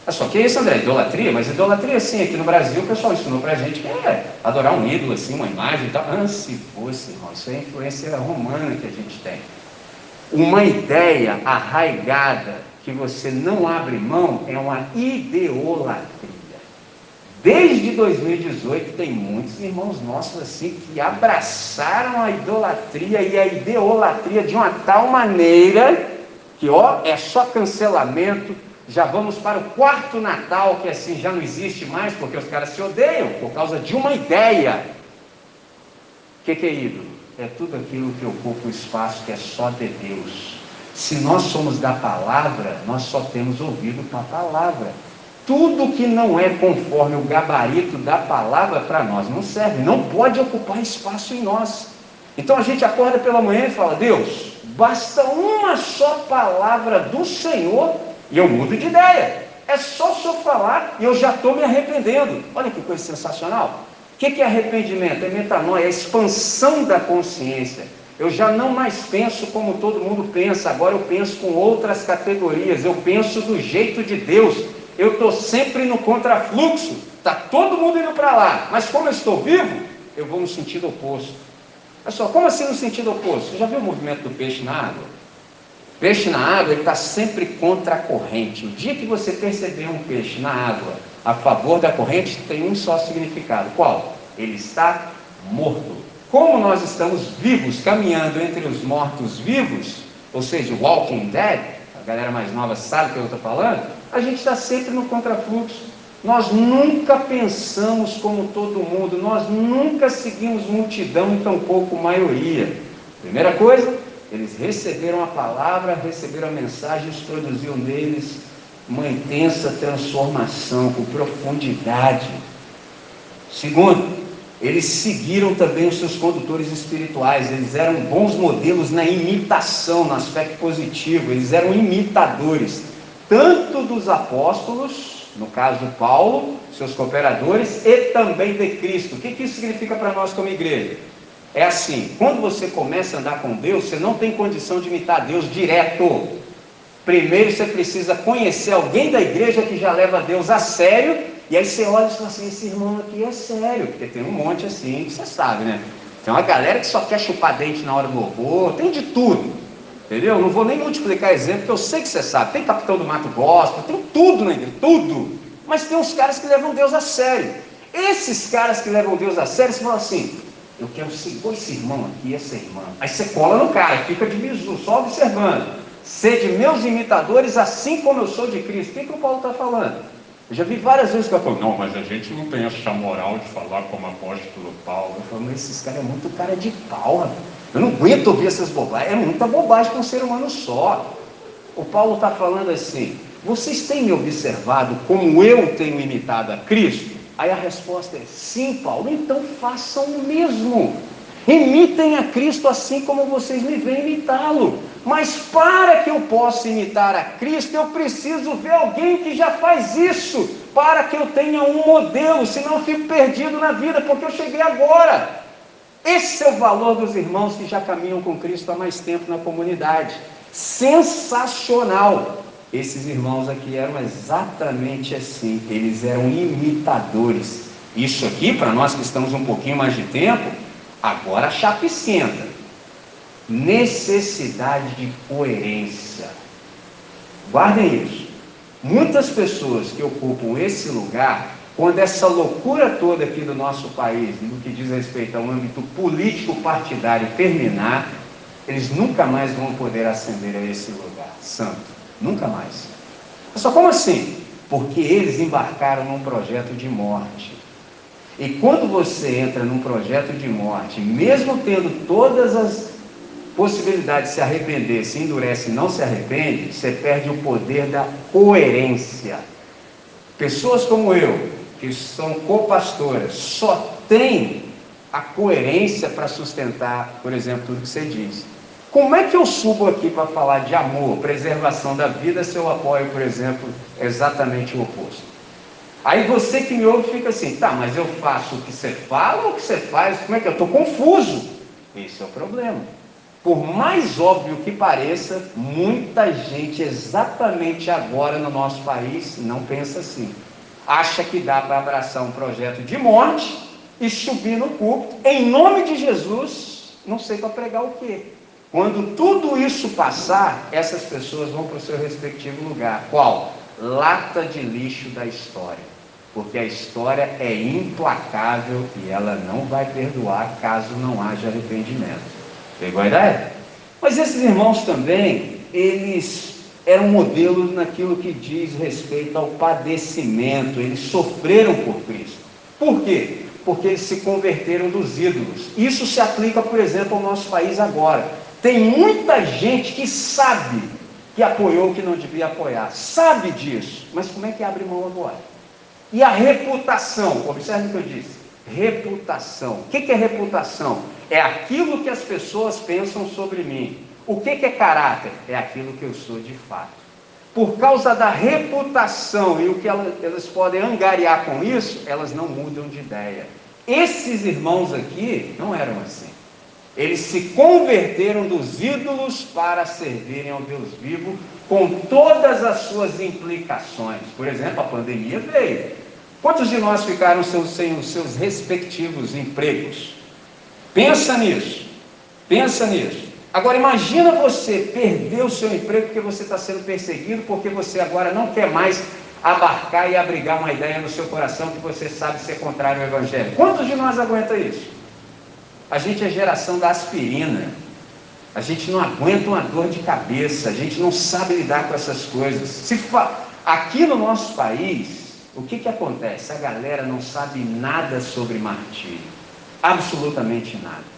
É só que é isso, André? Idolatria? Mas idolatria, sim, aqui no Brasil o pessoal ensinou pra gente que é adorar um ídolo, assim, uma imagem e tal. Ah, se fosse, irmão, isso é influência romana que a gente tem. Uma ideia arraigada que você não abre mão é uma ideolatria. Desde 2018 tem muitos irmãos nossos assim que abraçaram a idolatria e a ideolatria de uma tal maneira que ó, é só cancelamento. Já vamos para o quarto Natal, que assim já não existe mais, porque os caras se odeiam por causa de uma ideia. O que, que é ídolo? É tudo aquilo que ocupa o espaço que é só de Deus. Se nós somos da palavra, nós só temos ouvido a palavra. Tudo que não é conforme o gabarito da palavra para nós não serve, não pode ocupar espaço em nós. Então a gente acorda pela manhã e fala: Deus, basta uma só palavra do Senhor e eu mudo de ideia. É só o Senhor falar e eu já estou me arrependendo. Olha que coisa sensacional. O que é arrependimento? É metanoia, é expansão da consciência. Eu já não mais penso como todo mundo pensa, agora eu penso com outras categorias, eu penso do jeito de Deus eu estou sempre no contrafluxo, está todo mundo indo para lá, mas como eu estou vivo, eu vou no sentido oposto. Olha só, como assim no sentido oposto? Você já viu o movimento do peixe na água? Peixe na água, ele está sempre contra a corrente. O dia que você perceber um peixe na água a favor da corrente, tem um só significado. Qual? Ele está morto. Como nós estamos vivos, caminhando entre os mortos-vivos, ou seja, o Walking Dead, a galera mais nova sabe o que eu estou falando, a gente está sempre no contrafluxo. Nós nunca pensamos como todo mundo, nós nunca seguimos multidão e tampouco maioria. Primeira coisa, eles receberam a palavra, receberam a mensagem, isso produziu neles uma intensa transformação, com profundidade. Segundo, eles seguiram também os seus condutores espirituais, eles eram bons modelos na imitação, no aspecto positivo, eles eram imitadores tanto dos apóstolos, no caso Paulo, seus cooperadores, e também de Cristo. O que, isso significa para nós como igreja? É assim, quando você começa a andar com Deus, você não tem condição de imitar Deus direto. Primeiro você precisa conhecer alguém da igreja que já leva Deus a sério, e aí você olha e fala assim, esse irmão aqui é sério, porque tem um monte assim, você sabe, né? Tem uma galera que só quer chupar dente na hora do louvor, tem de tudo. Entendeu? Não vou nem multiplicar exemplo, porque eu sei que você sabe. Tem capitão do mato gospel, tem tudo na igreja, tudo. Mas tem uns caras que levam Deus a sério. Esses caras que levam Deus a sério, você fala assim, eu quero ser igual esse irmão aqui, essa irmã. Aí você cola no cara, fica de bisu, só observando. Sede meus imitadores, assim como eu sou de Cristo. O que, que o Paulo está falando? Eu já vi várias vezes que eu falo, não, mas a gente não tem essa moral de falar como apóstolo Paulo. Eu falo, mas esses caras é muito cara de pau, rapaz. Eu não aguento ouvir essas bobagens. É muita bobagem para um ser humano só. O Paulo está falando assim: vocês têm me observado como eu tenho imitado a Cristo? Aí a resposta é: sim, Paulo, então façam o mesmo. Imitem a Cristo assim como vocês me veem imitá-lo. Mas para que eu possa imitar a Cristo, eu preciso ver alguém que já faz isso, para que eu tenha um modelo, senão eu fico perdido na vida, porque eu cheguei agora. Esse é o valor dos irmãos que já caminham com Cristo há mais tempo na comunidade. Sensacional! Esses irmãos aqui eram exatamente assim, eles eram imitadores. Isso aqui, para nós que estamos um pouquinho mais de tempo, agora a chapa esquenta. Necessidade de coerência. Guardem isso. Muitas pessoas que ocupam esse lugar quando essa loucura toda aqui do nosso país, no que diz respeito ao âmbito político partidário terminar, eles nunca mais vão poder ascender a esse lugar santo. Nunca mais. Só como assim? Porque eles embarcaram num projeto de morte. E quando você entra num projeto de morte, mesmo tendo todas as possibilidade de se arrepender, se endurece e não se arrepende, você perde o poder da coerência. Pessoas como eu, que são co-pastoras, só têm a coerência para sustentar, por exemplo, tudo que você diz. Como é que eu subo aqui para falar de amor, preservação da vida, se eu apoio, por exemplo, exatamente o oposto? Aí você que me ouve fica assim, tá, mas eu faço o que você fala ou o que você faz? Como é que eu estou confuso? Esse é o problema. Por mais óbvio que pareça, muita gente exatamente agora no nosso país não pensa assim. Acha que dá para abraçar um projeto de morte e subir no púlpito, em nome de Jesus, não sei para pregar o quê. Quando tudo isso passar, essas pessoas vão para o seu respectivo lugar. Qual? Lata de lixo da história. Porque a história é implacável e ela não vai perdoar caso não haja arrependimento. Pegou a ideia? Mas esses irmãos também, eles eram modelos naquilo que diz respeito ao padecimento, eles sofreram por Cristo. Por quê? Porque eles se converteram dos ídolos. Isso se aplica, por exemplo, ao nosso país agora. Tem muita gente que sabe que apoiou o que não devia apoiar, sabe disso, mas como é que abre mão agora? E a reputação, observe o que eu disse: reputação. O que é reputação? É aquilo que as pessoas pensam sobre mim. O que é caráter? É aquilo que eu sou de fato. Por causa da reputação e o que elas, elas podem angariar com isso, elas não mudam de ideia. Esses irmãos aqui não eram assim. Eles se converteram dos ídolos para servirem ao Deus vivo, com todas as suas implicações. Por exemplo, a pandemia veio. Quantos de nós ficaram sem os seus respectivos empregos? Pensa nisso. Pensa nisso. Agora imagina você perder o seu emprego porque você está sendo perseguido, porque você agora não quer mais abarcar e abrigar uma ideia no seu coração que você sabe ser contrário ao Evangelho. Quantos de nós aguenta isso? A gente é geração da aspirina. A gente não aguenta uma dor de cabeça, a gente não sabe lidar com essas coisas. Se fa... Aqui no nosso país, o que, que acontece? A galera não sabe nada sobre martírio, absolutamente nada.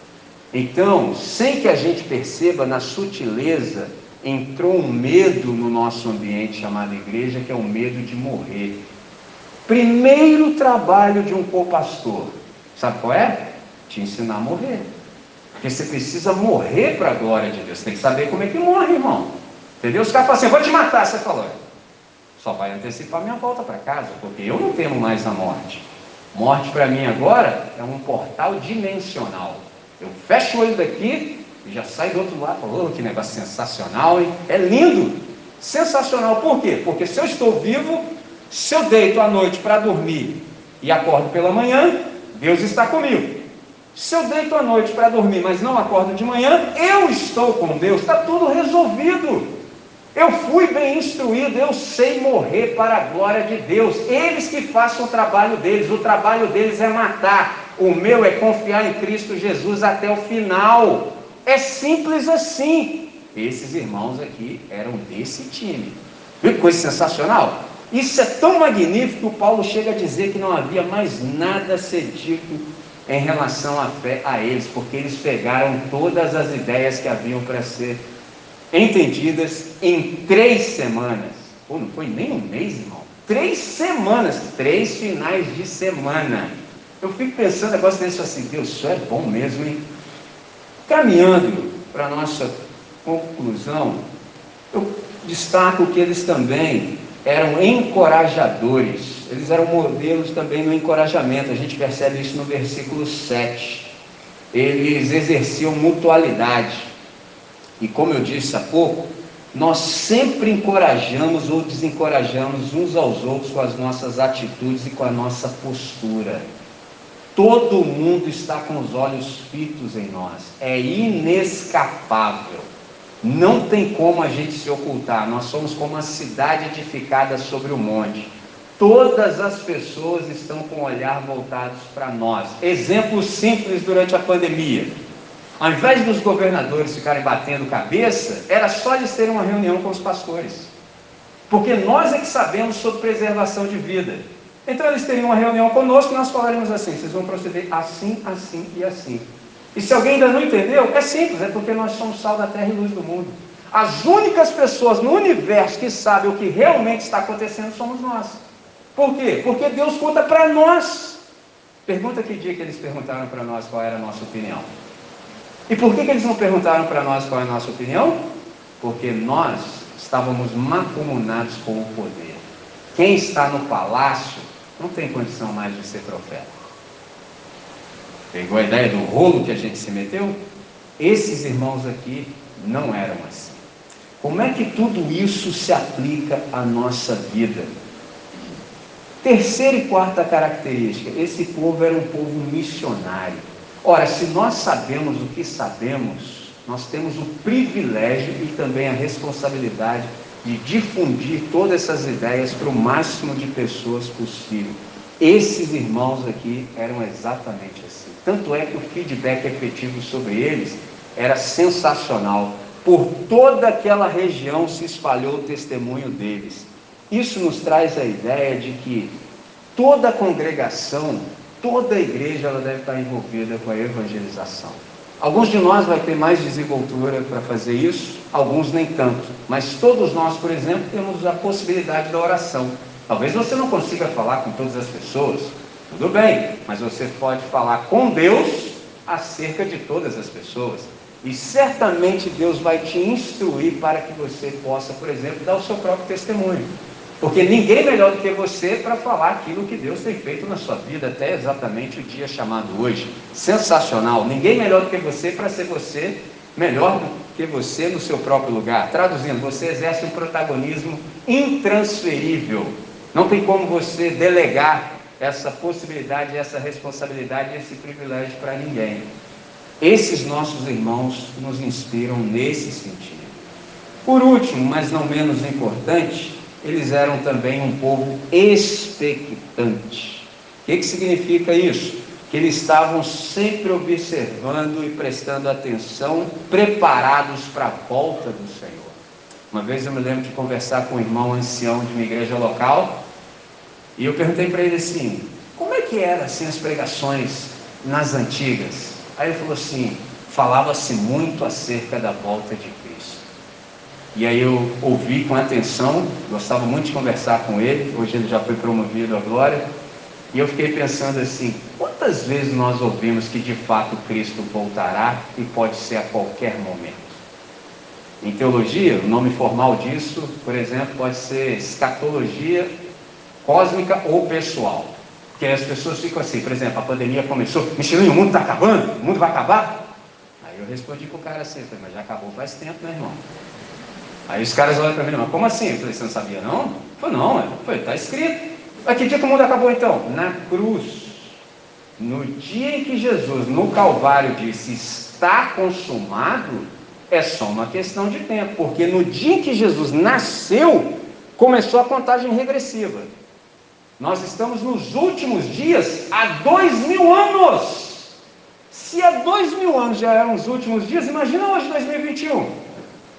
Então, sem que a gente perceba, na sutileza, entrou um medo no nosso ambiente chamado igreja, que é o medo de morrer. Primeiro trabalho de um co-pastor, sabe qual é? te ensinar a morrer. Porque você precisa morrer para a glória de Deus. Você tem que saber como é que morre, irmão. Entendeu? Os caras falam assim, vou te matar. Você falou, só vai antecipar minha volta para casa, porque eu não temo mais a morte. Morte para mim agora é um portal dimensional. Eu fecho o olho daqui e já sai do outro lado. Oh, que negócio sensacional, hein? É lindo. Sensacional. Por quê? Porque se eu estou vivo, se eu deito à noite para dormir e acordo pela manhã, Deus está comigo. Se eu deito à noite para dormir, mas não acordo de manhã, eu estou com Deus, está tudo resolvido. Eu fui bem instruído, eu sei morrer para a glória de Deus. Eles que façam o trabalho deles, o trabalho deles é matar. O meu é confiar em Cristo Jesus até o final. É simples assim. Esses irmãos aqui eram desse time. Viu que coisa sensacional? Isso é tão magnífico que o Paulo chega a dizer que não havia mais nada a ser dito em relação à fé a eles, porque eles pegaram todas as ideias que haviam para ser entendidas em três semanas. Pô, não foi nem um mês, irmão. Três semanas, três finais de semana. Eu fico pensando negócio desse assim, Deus, isso é bom mesmo, hein? Caminhando para a nossa conclusão, eu destaco que eles também eram encorajadores, eles eram modelos também no encorajamento, a gente percebe isso no versículo 7. Eles exerciam mutualidade, e como eu disse há pouco, nós sempre encorajamos ou desencorajamos uns aos outros com as nossas atitudes e com a nossa postura. Todo mundo está com os olhos fitos em nós, é inescapável. Não tem como a gente se ocultar. Nós somos como uma cidade edificada sobre o monte. Todas as pessoas estão com o olhar voltados para nós. Exemplo simples durante a pandemia. Ao invés dos governadores ficarem batendo cabeça, era só eles terem uma reunião com os pastores. Porque nós é que sabemos sobre preservação de vida. Então eles teriam uma reunião conosco e nós falaríamos assim: vocês vão proceder assim, assim e assim. E se alguém ainda não entendeu, é simples, é porque nós somos sal da terra e luz do mundo. As únicas pessoas no universo que sabem o que realmente está acontecendo somos nós. Por quê? Porque Deus conta para nós. Pergunta que dia que eles perguntaram para nós qual era a nossa opinião. E por que, que eles não perguntaram para nós qual é a nossa opinião? Porque nós estávamos macumunados com o poder. Quem está no palácio não tem condição mais de ser profeta. Pegou a ideia do rolo que a gente se meteu? Esses irmãos aqui não eram assim. Como é que tudo isso se aplica à nossa vida? Terceira e quarta característica: esse povo era um povo missionário. Ora, se nós sabemos o que sabemos, nós temos o privilégio e também a responsabilidade de difundir todas essas ideias para o máximo de pessoas possível. Esses irmãos aqui eram exatamente assim. Tanto é que o feedback efetivo sobre eles era sensacional. Por toda aquela região se espalhou o testemunho deles. Isso nos traz a ideia de que toda congregação, toda igreja, ela deve estar envolvida com a evangelização. Alguns de nós vai ter mais desenvoltura para fazer isso, alguns nem tanto. Mas todos nós, por exemplo, temos a possibilidade da oração. Talvez você não consiga falar com todas as pessoas, tudo bem, mas você pode falar com Deus acerca de todas as pessoas. E certamente Deus vai te instruir para que você possa, por exemplo, dar o seu próprio testemunho. Porque ninguém melhor do que você para falar aquilo que Deus tem feito na sua vida, até exatamente o dia chamado hoje. Sensacional. Ninguém melhor do que você para ser você, melhor que você no seu próprio lugar. Traduzindo, você exerce um protagonismo intransferível. Não tem como você delegar essa possibilidade, essa responsabilidade, esse privilégio para ninguém. Esses nossos irmãos nos inspiram nesse sentido. Por último, mas não menos importante, eles eram também um povo expectante. O que, que significa isso? Que eles estavam sempre observando e prestando atenção, preparados para a volta do Senhor. Uma vez eu me lembro de conversar com um irmão ancião de uma igreja local, e eu perguntei para ele assim: como é que eram assim, as pregações nas antigas? Aí ele falou assim: falava-se muito acerca da volta de Cristo. E aí eu ouvi com atenção, gostava muito de conversar com ele, hoje ele já foi promovido à glória. E eu fiquei pensando assim: quantas vezes nós ouvimos que de fato Cristo voltará e pode ser a qualquer momento? Em teologia, o nome formal disso, por exemplo, pode ser escatologia cósmica ou pessoal. Porque as pessoas ficam assim, por exemplo, a pandemia começou, Michelin, o mundo está acabando? O mundo vai acabar? Aí eu respondi para o cara assim, mas já acabou faz tempo, né, irmão? Aí os caras olham para mim, mas como assim? Eu falei, você não sabia não? Eu falei, não, está escrito. Mas que dia que o mundo acabou então? Na cruz. No dia em que Jesus, no Calvário, disse, está consumado, é só uma questão de tempo. Porque no dia em que Jesus nasceu, começou a contagem regressiva. Nós estamos nos últimos dias há dois mil anos. Se há dois mil anos já eram os últimos dias, imagina hoje 2021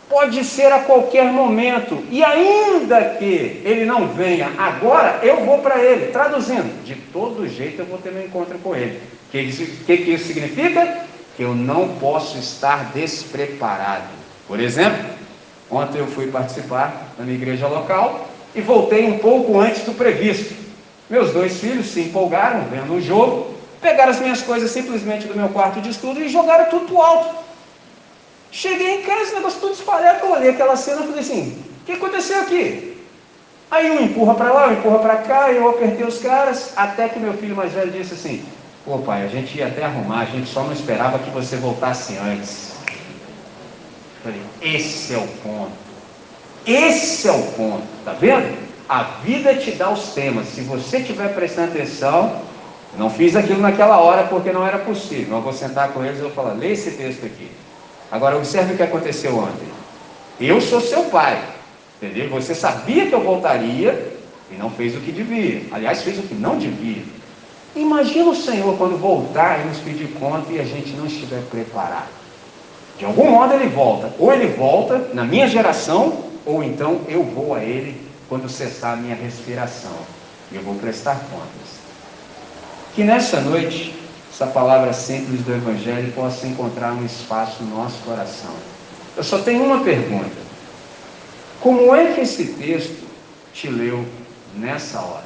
pode ser a qualquer momento, e ainda que ele não venha agora, eu vou para ele. Traduzindo, de todo jeito eu vou ter meu encontro com ele. O que, que, que isso significa? Que eu não posso estar despreparado. Por exemplo, ontem eu fui participar da minha igreja local e voltei um pouco antes do previsto. Meus dois filhos se empolgaram vendo o jogo, pegaram as minhas coisas simplesmente do meu quarto de estudo e jogaram tudo para o alto. Cheguei em casa, esse negócio tudo espalhado, eu olhei aquela cena e falei assim, o que aconteceu aqui? Aí um empurra para lá, um empurra para cá, eu apertei os caras, até que meu filho mais velho disse assim, pô pai, a gente ia até arrumar, a gente só não esperava que você voltasse antes. Eu falei, esse é o ponto. Esse é o ponto, tá vendo? A vida te dá os temas. Se você estiver prestando atenção, não fiz aquilo naquela hora porque não era possível. Eu vou sentar com eles e vou falar, lê esse texto aqui. Agora observe o que aconteceu ontem. Eu sou seu pai, entendeu? Você sabia que eu voltaria e não fez o que devia. Aliás, fez o que não devia. Imagina o Senhor quando voltar e nos pedir conta e a gente não estiver preparado. De algum modo ele volta. Ou ele volta na minha geração, ou então eu vou a ele quando cessar a minha respiração. E eu vou prestar contas. Que nessa noite essa palavra simples do Evangelho possa encontrar um espaço no nosso coração. Eu só tenho uma pergunta: como é que esse texto te leu nessa hora?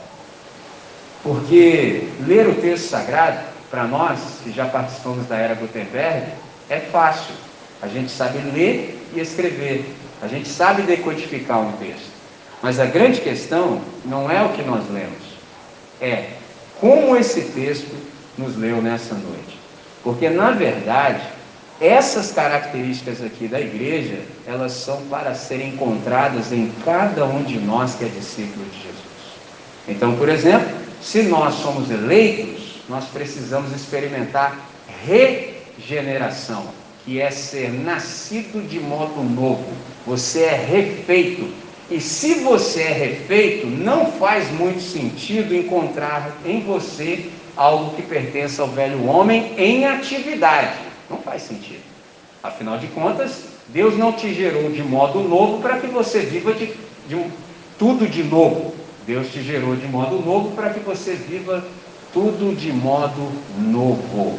Porque ler o texto sagrado, para nós que já participamos da era Gutenberg, é fácil. A gente sabe ler e escrever, a gente sabe decodificar um texto. Mas a grande questão não é o que nós lemos, é como esse texto nos leu nessa noite. Porque, na verdade, essas características aqui da igreja, elas são para serem encontradas em cada um de nós que é discípulo de Jesus. Então, por exemplo, se nós somos eleitos, nós precisamos experimentar regeneração, que é ser nascido de modo novo. Você é refeito. E se você é refeito, não faz muito sentido encontrar em você algo que pertence ao velho homem em atividade. Não faz sentido. Afinal de contas, Deus não te gerou de modo novo para que você viva de, de um, tudo de novo. Deus te gerou de modo novo para que você viva tudo de modo novo.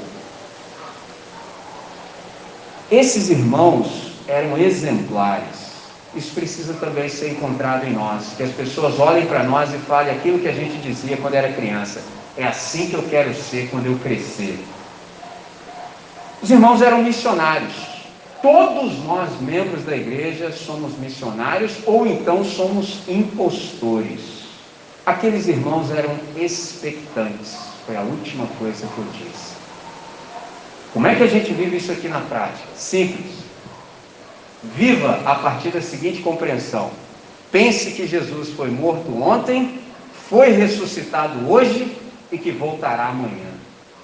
Esses irmãos eram exemplares. Isso precisa também ser encontrado em nós. Que as pessoas olhem para nós e falem aquilo que a gente dizia quando era criança. É assim que eu quero ser quando eu crescer. Os irmãos eram missionários. Todos nós, membros da igreja, somos missionários ou então somos impostores. Aqueles irmãos eram expectantes. Foi a última coisa que eu disse. Como é que a gente vive isso aqui na prática? Simples. Viva a partir da seguinte compreensão: pense que Jesus foi morto ontem, foi ressuscitado hoje e que voltará amanhã.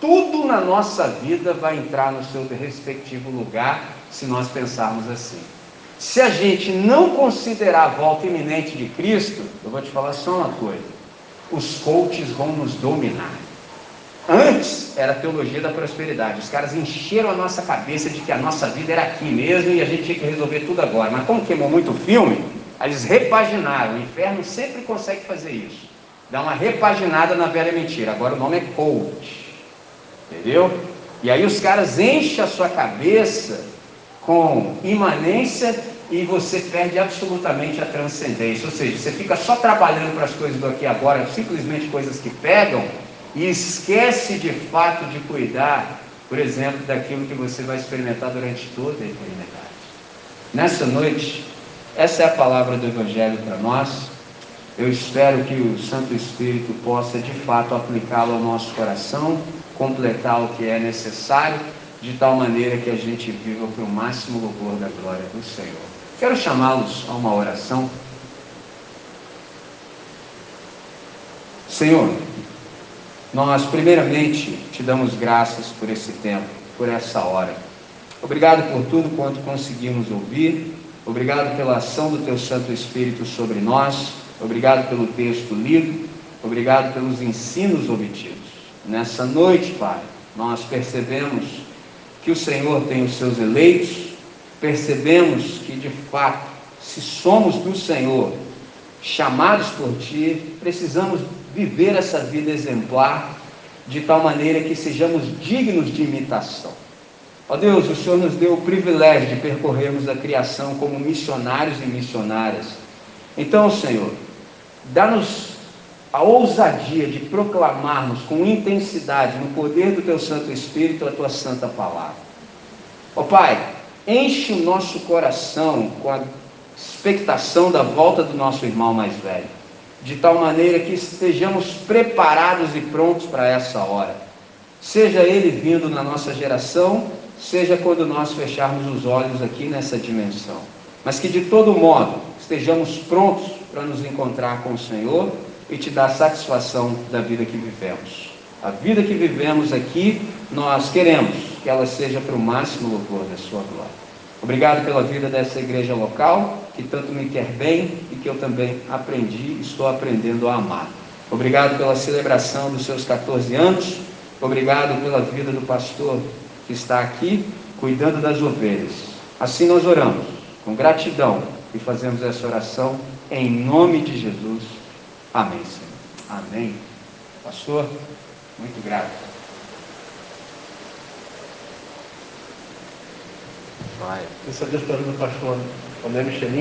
Tudo na nossa vida vai entrar no seu respectivo lugar se nós pensarmos assim. Se a gente não considerar a volta iminente de Cristo, eu vou te falar só uma coisa: os coaches vão nos dominar. Antes era a teologia da prosperidade. Os caras encheram a nossa cabeça de que a nossa vida era aqui mesmo e a gente tinha que resolver tudo agora. Mas como queimou muito filme, eles repaginaram. O inferno sempre consegue fazer isso. Dá uma repaginada na velha mentira. Agora o nome é coach. Entendeu? E aí os caras enchem a sua cabeça com imanência e você perde absolutamente a transcendência. Ou seja, você fica só trabalhando para as coisas do aqui e agora, simplesmente coisas que pegam, e esquece de fato de cuidar, por exemplo, daquilo que você vai experimentar durante toda a eternidade. Nessa noite, essa é a palavra do Evangelho para nós. Eu espero que o Santo Espírito possa de fato aplicá-lo ao nosso coração, completar o que é necessário, de tal maneira que a gente viva para o máximo louvor da glória do Senhor. Quero chamá-los a uma oração. Senhor, nós primeiramente te damos graças por esse tempo, por essa hora. Obrigado por tudo quanto conseguimos ouvir. Obrigado pela ação do teu Santo Espírito sobre nós. Obrigado pelo texto lido, obrigado pelos ensinos obtidos. Nessa noite, Pai, nós percebemos que o Senhor tem os seus eleitos, percebemos que de fato, se somos do Senhor, chamados por Ti, precisamos viver essa vida exemplar de tal maneira que sejamos dignos de imitação. Ó Deus, o Senhor nos deu o privilégio de percorrermos a criação como missionários e missionárias. Então, Senhor, Dá-nos a ousadia de proclamarmos com intensidade, no poder do Teu Santo Espírito, a Tua Santa Palavra. Ó oh, Pai, enche o nosso coração com a expectação da volta do nosso irmão mais velho, de tal maneira que estejamos preparados e prontos para essa hora. Seja ele vindo na nossa geração, seja quando nós fecharmos os olhos aqui nessa dimensão. Mas que de todo modo estejamos prontos para nos encontrar com o Senhor e te dar satisfação da vida que vivemos. A vida que vivemos aqui, nós queremos que ela seja para o máximo louvor da sua glória. Obrigado pela vida dessa igreja local, que tanto me quer bem e que eu também aprendi, estou aprendendo a amar. Obrigado pela celebração dos seus 14 anos. Obrigado pela vida do pastor que está aqui cuidando das ovelhas. Assim nós oramos, com gratidão, e fazemos essa oração em nome de Jesus. Amém, Senhor. Amém. Pastor, muito grato. Vai. Eu só Deus para o pastor André Michelin.